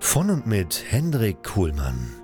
Von und mit Hendrik Kuhlmann.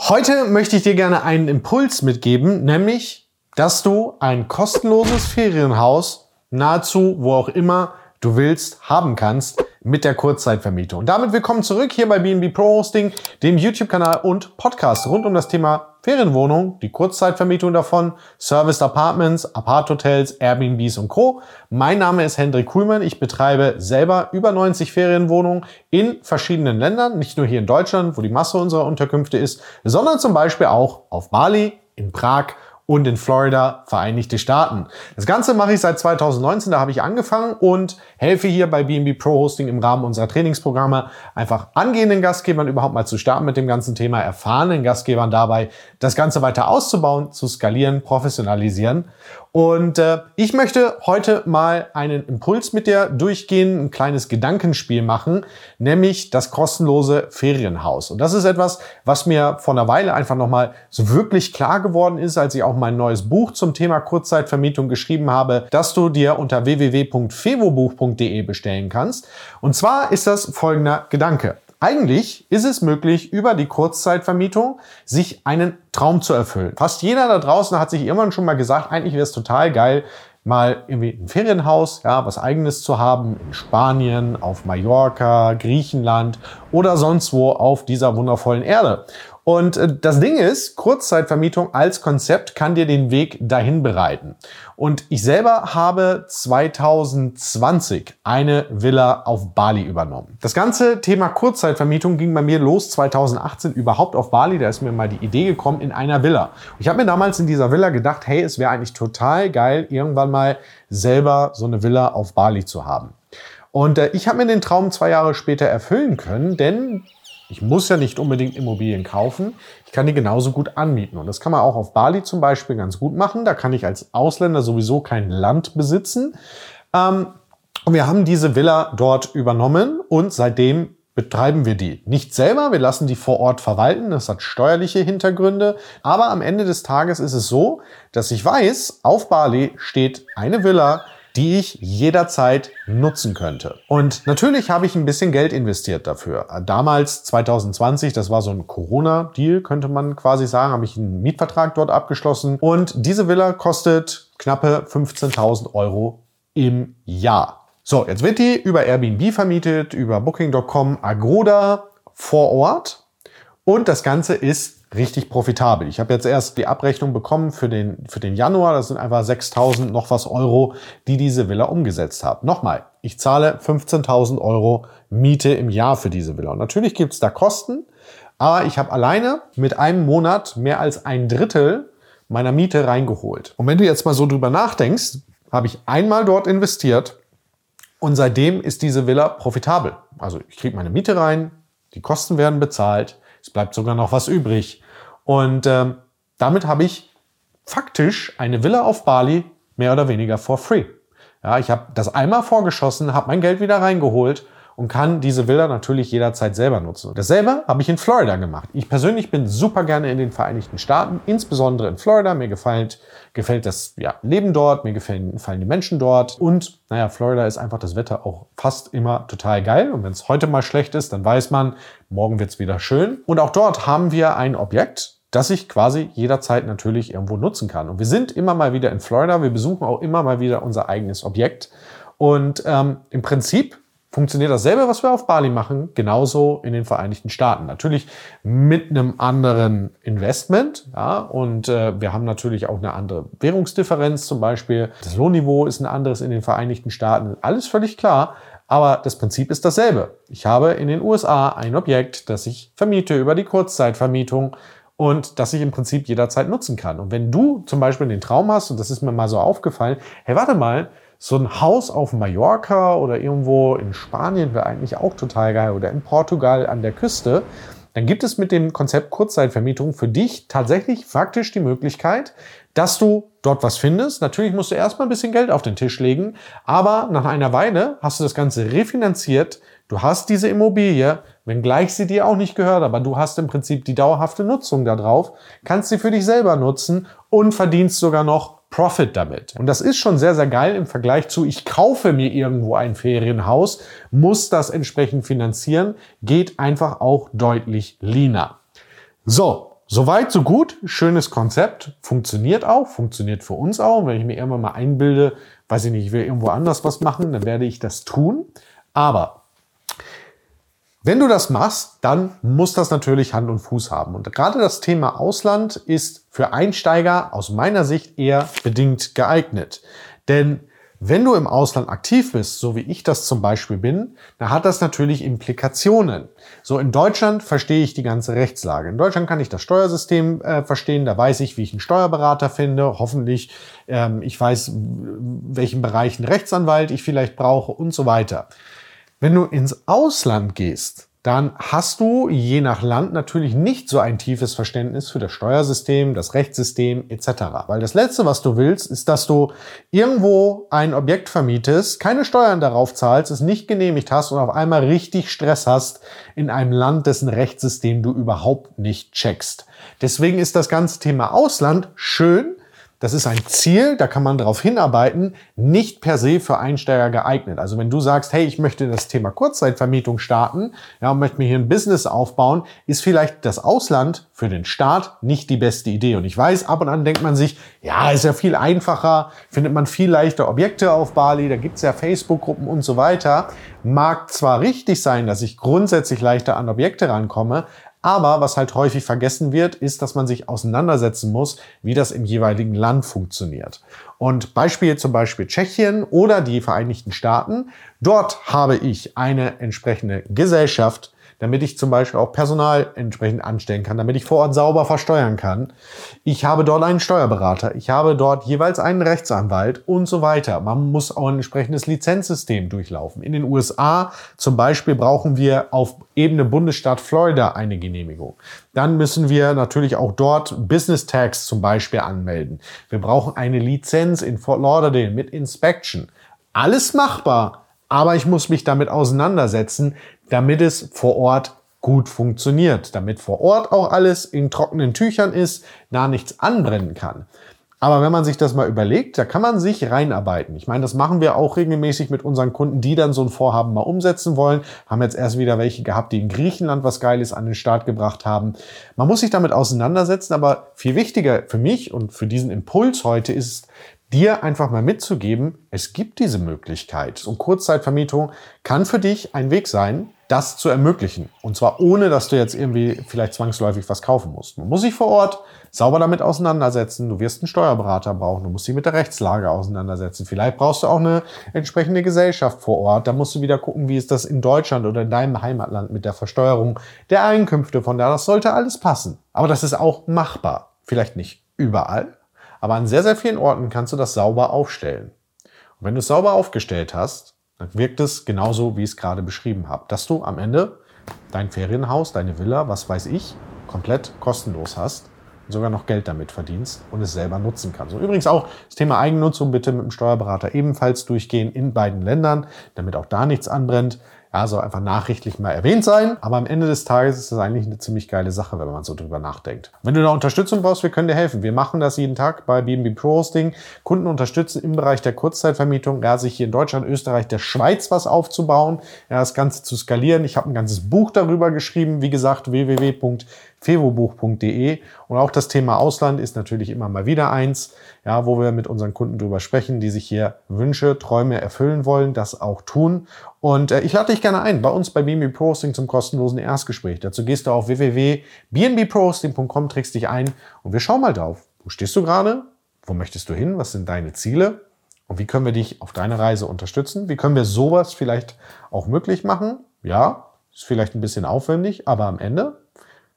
Heute möchte ich dir gerne einen Impuls mitgeben, nämlich, dass du ein kostenloses Ferienhaus nahezu wo auch immer du willst haben kannst mit der Kurzzeitvermietung. Und damit willkommen zurück hier bei BNB Pro Hosting, dem YouTube-Kanal und Podcast rund um das Thema Ferienwohnung, die Kurzzeitvermietung davon, Serviced Apartments, Apart-Hotels, Airbnbs und Co. Mein Name ist Hendrik Kuhlmann. Ich betreibe selber über 90 Ferienwohnungen in verschiedenen Ländern, nicht nur hier in Deutschland, wo die Masse unserer Unterkünfte ist, sondern zum Beispiel auch auf Bali, in Prag und in Florida, Vereinigte Staaten. Das Ganze mache ich seit 2019, da habe ich angefangen und helfe hier bei BNB Pro Hosting im Rahmen unserer Trainingsprogramme einfach angehenden Gastgebern überhaupt mal zu starten mit dem ganzen Thema, erfahrenen Gastgebern dabei, das Ganze weiter auszubauen, zu skalieren, professionalisieren und äh, ich möchte heute mal einen Impuls mit dir durchgehen, ein kleines Gedankenspiel machen, nämlich das kostenlose Ferienhaus. Und das ist etwas, was mir vor einer Weile einfach nochmal so wirklich klar geworden ist, als ich auch mein neues Buch zum Thema Kurzzeitvermietung geschrieben habe, dass du dir unter www.fevobuch.de bestellen kannst. Und zwar ist das folgender Gedanke. Eigentlich ist es möglich, über die Kurzzeitvermietung sich einen Traum zu erfüllen. Fast jeder da draußen hat sich irgendwann schon mal gesagt, eigentlich wäre es total geil, mal irgendwie ein Ferienhaus, ja, was eigenes zu haben in Spanien, auf Mallorca, Griechenland oder sonst wo auf dieser wundervollen Erde. Und äh, das Ding ist, Kurzzeitvermietung als Konzept kann dir den Weg dahin bereiten. Und ich selber habe 2020 eine Villa auf Bali übernommen. Das ganze Thema Kurzzeitvermietung ging bei mir los 2018 überhaupt auf Bali. Da ist mir mal die Idee gekommen in einer Villa. Ich habe mir damals in dieser Villa gedacht, hey, es wäre eigentlich total geil, irgendwann mal selber so eine Villa auf Bali zu haben. Und äh, ich habe mir den Traum zwei Jahre später erfüllen können, denn ich muss ja nicht unbedingt Immobilien kaufen. Ich kann die genauso gut anmieten. Und das kann man auch auf Bali zum Beispiel ganz gut machen. Da kann ich als Ausländer sowieso kein Land besitzen. Ähm, und wir haben diese Villa dort übernommen und seitdem betreiben wir die. Nicht selber, wir lassen die vor Ort verwalten. Das hat steuerliche Hintergründe. Aber am Ende des Tages ist es so, dass ich weiß, auf Bali steht eine Villa, die ich jederzeit nutzen könnte. Und natürlich habe ich ein bisschen Geld investiert dafür. Damals, 2020, das war so ein Corona-Deal, könnte man quasi sagen, habe ich einen Mietvertrag dort abgeschlossen. Und diese Villa kostet knappe 15.000 Euro im Jahr. So, jetzt wird die über Airbnb vermietet, über Booking.com, Agoda vor Ort. Und das Ganze ist richtig profitabel. Ich habe jetzt erst die Abrechnung bekommen für den, für den Januar. Das sind einfach 6.000 noch was Euro, die diese Villa umgesetzt hat. Nochmal, ich zahle 15.000 Euro Miete im Jahr für diese Villa. Und natürlich gibt's da Kosten, aber ich habe alleine mit einem Monat mehr als ein Drittel meiner Miete reingeholt. Und wenn du jetzt mal so drüber nachdenkst, habe ich einmal dort investiert und seitdem ist diese Villa profitabel. Also ich kriege meine Miete rein, die Kosten werden bezahlt, es bleibt sogar noch was übrig. Und ähm, damit habe ich faktisch eine Villa auf Bali mehr oder weniger for free. Ja, ich habe das einmal vorgeschossen, habe mein Geld wieder reingeholt und kann diese Villa natürlich jederzeit selber nutzen. Dasselbe habe ich in Florida gemacht. Ich persönlich bin super gerne in den Vereinigten Staaten, insbesondere in Florida. Mir gefällt, gefällt das ja, Leben dort, mir gefallen, gefallen die Menschen dort und naja, Florida ist einfach das Wetter auch fast immer total geil. Und wenn es heute mal schlecht ist, dann weiß man, morgen wird es wieder schön. Und auch dort haben wir ein Objekt, das ich quasi jederzeit natürlich irgendwo nutzen kann. Und wir sind immer mal wieder in Florida. Wir besuchen auch immer mal wieder unser eigenes Objekt. Und ähm, im Prinzip funktioniert dasselbe, was wir auf Bali machen, genauso in den Vereinigten Staaten. Natürlich mit einem anderen Investment. Ja, und äh, wir haben natürlich auch eine andere Währungsdifferenz zum Beispiel. Das Lohnniveau ist ein anderes in den Vereinigten Staaten. Alles völlig klar. Aber das Prinzip ist dasselbe. Ich habe in den USA ein Objekt, das ich vermiete über die Kurzzeitvermietung und das ich im Prinzip jederzeit nutzen kann. Und wenn du zum Beispiel den Traum hast, und das ist mir mal so aufgefallen, hey, warte mal, so ein Haus auf Mallorca oder irgendwo in Spanien wäre eigentlich auch total geil oder in Portugal an der Küste. Dann gibt es mit dem Konzept Kurzzeitvermietung für dich tatsächlich faktisch die Möglichkeit, dass du dort was findest. Natürlich musst du erstmal ein bisschen Geld auf den Tisch legen, aber nach einer Weile hast du das Ganze refinanziert. Du hast diese Immobilie, wenngleich sie dir auch nicht gehört, aber du hast im Prinzip die dauerhafte Nutzung darauf, kannst sie für dich selber nutzen und verdienst sogar noch Profit damit. Und das ist schon sehr, sehr geil im Vergleich zu, ich kaufe mir irgendwo ein Ferienhaus, muss das entsprechend finanzieren, geht einfach auch deutlich leaner. So, soweit, so gut. Schönes Konzept. Funktioniert auch, funktioniert für uns auch. wenn ich mir irgendwann mal einbilde, weiß ich nicht, ich will irgendwo anders was machen, dann werde ich das tun. Aber wenn du das machst, dann muss das natürlich Hand und Fuß haben. Und gerade das Thema Ausland ist für Einsteiger aus meiner Sicht eher bedingt geeignet. Denn wenn du im Ausland aktiv bist, so wie ich das zum Beispiel bin, dann hat das natürlich Implikationen. So in Deutschland verstehe ich die ganze Rechtslage. In Deutschland kann ich das Steuersystem äh, verstehen, da weiß ich, wie ich einen Steuerberater finde, hoffentlich, ähm, ich weiß, welchen Bereich ein Rechtsanwalt ich vielleicht brauche und so weiter. Wenn du ins Ausland gehst, dann hast du je nach Land natürlich nicht so ein tiefes Verständnis für das Steuersystem, das Rechtssystem etc. Weil das Letzte, was du willst, ist, dass du irgendwo ein Objekt vermietest, keine Steuern darauf zahlst, es nicht genehmigt hast und auf einmal richtig Stress hast in einem Land, dessen Rechtssystem du überhaupt nicht checkst. Deswegen ist das ganze Thema Ausland schön, das ist ein Ziel, da kann man darauf hinarbeiten, nicht per se für Einsteiger geeignet. Also wenn du sagst, hey, ich möchte das Thema Kurzzeitvermietung starten, ja, und möchte mir hier ein Business aufbauen, ist vielleicht das Ausland für den Start nicht die beste Idee. Und ich weiß, ab und an denkt man sich, ja, ist ja viel einfacher, findet man viel leichter Objekte auf Bali, da gibt's ja Facebook-Gruppen und so weiter. Mag zwar richtig sein, dass ich grundsätzlich leichter an Objekte rankomme, aber was halt häufig vergessen wird, ist, dass man sich auseinandersetzen muss, wie das im jeweiligen Land funktioniert. Und Beispiel zum Beispiel Tschechien oder die Vereinigten Staaten. Dort habe ich eine entsprechende Gesellschaft, damit ich zum Beispiel auch Personal entsprechend anstellen kann, damit ich vor Ort sauber versteuern kann. Ich habe dort einen Steuerberater, ich habe dort jeweils einen Rechtsanwalt und so weiter. Man muss auch ein entsprechendes Lizenzsystem durchlaufen. In den USA zum Beispiel brauchen wir auf Ebene Bundesstaat Florida eine Genehmigung. Dann müssen wir natürlich auch dort Business Tax zum Beispiel anmelden. Wir brauchen eine Lizenz in Fort Lauderdale mit Inspection. Alles machbar, aber ich muss mich damit auseinandersetzen, damit es vor Ort gut funktioniert, damit vor Ort auch alles in trockenen Tüchern ist, da nichts anbrennen kann. Aber wenn man sich das mal überlegt, da kann man sich reinarbeiten. Ich meine, das machen wir auch regelmäßig mit unseren Kunden, die dann so ein Vorhaben mal umsetzen wollen. Haben jetzt erst wieder welche gehabt, die in Griechenland was Geiles an den Start gebracht haben. Man muss sich damit auseinandersetzen, aber viel wichtiger für mich und für diesen Impuls heute ist, dir einfach mal mitzugeben, es gibt diese Möglichkeit. Und Kurzzeitvermietung kann für dich ein Weg sein, das zu ermöglichen. Und zwar ohne, dass du jetzt irgendwie vielleicht zwangsläufig was kaufen musst. Man muss sich vor Ort sauber damit auseinandersetzen. Du wirst einen Steuerberater brauchen. Du musst dich mit der Rechtslage auseinandersetzen. Vielleicht brauchst du auch eine entsprechende Gesellschaft vor Ort. Da musst du wieder gucken, wie ist das in Deutschland oder in deinem Heimatland mit der Versteuerung der Einkünfte von da. Das sollte alles passen. Aber das ist auch machbar. Vielleicht nicht überall, aber an sehr, sehr vielen Orten kannst du das sauber aufstellen. Und wenn du es sauber aufgestellt hast, dann wirkt es genauso, wie ich es gerade beschrieben habe. Dass du am Ende dein Ferienhaus, deine Villa, was weiß ich, komplett kostenlos hast und sogar noch Geld damit verdienst und es selber nutzen kannst. Und übrigens auch das Thema Eigennutzung bitte mit dem Steuerberater ebenfalls durchgehen in beiden Ländern, damit auch da nichts anbrennt. Ja, soll einfach nachrichtlich mal erwähnt sein. Aber am Ende des Tages ist das eigentlich eine ziemlich geile Sache, wenn man so drüber nachdenkt. Wenn du da Unterstützung brauchst, wir können dir helfen. Wir machen das jeden Tag bei BNB Pro Hosting. Kunden unterstützen im Bereich der Kurzzeitvermietung, ja, sich hier in Deutschland, Österreich, der Schweiz was aufzubauen, ja, das Ganze zu skalieren. Ich habe ein ganzes Buch darüber geschrieben. Wie gesagt, www fevobuch.de. Und auch das Thema Ausland ist natürlich immer mal wieder eins, ja, wo wir mit unseren Kunden drüber sprechen, die sich hier Wünsche, Träume erfüllen wollen, das auch tun. Und äh, ich lade dich gerne ein bei uns bei BNB Pro Hosting zum kostenlosen Erstgespräch. Dazu gehst du auf www.bnbprohosting.com, trägst dich ein und wir schauen mal drauf. Wo stehst du gerade? Wo möchtest du hin? Was sind deine Ziele? Und wie können wir dich auf deiner Reise unterstützen? Wie können wir sowas vielleicht auch möglich machen? Ja, ist vielleicht ein bisschen aufwendig, aber am Ende,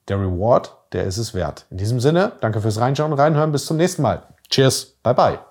der Reward, der ist es wert. In diesem Sinne, danke fürs Reinschauen und Reinhören. Bis zum nächsten Mal. Cheers. Bye bye.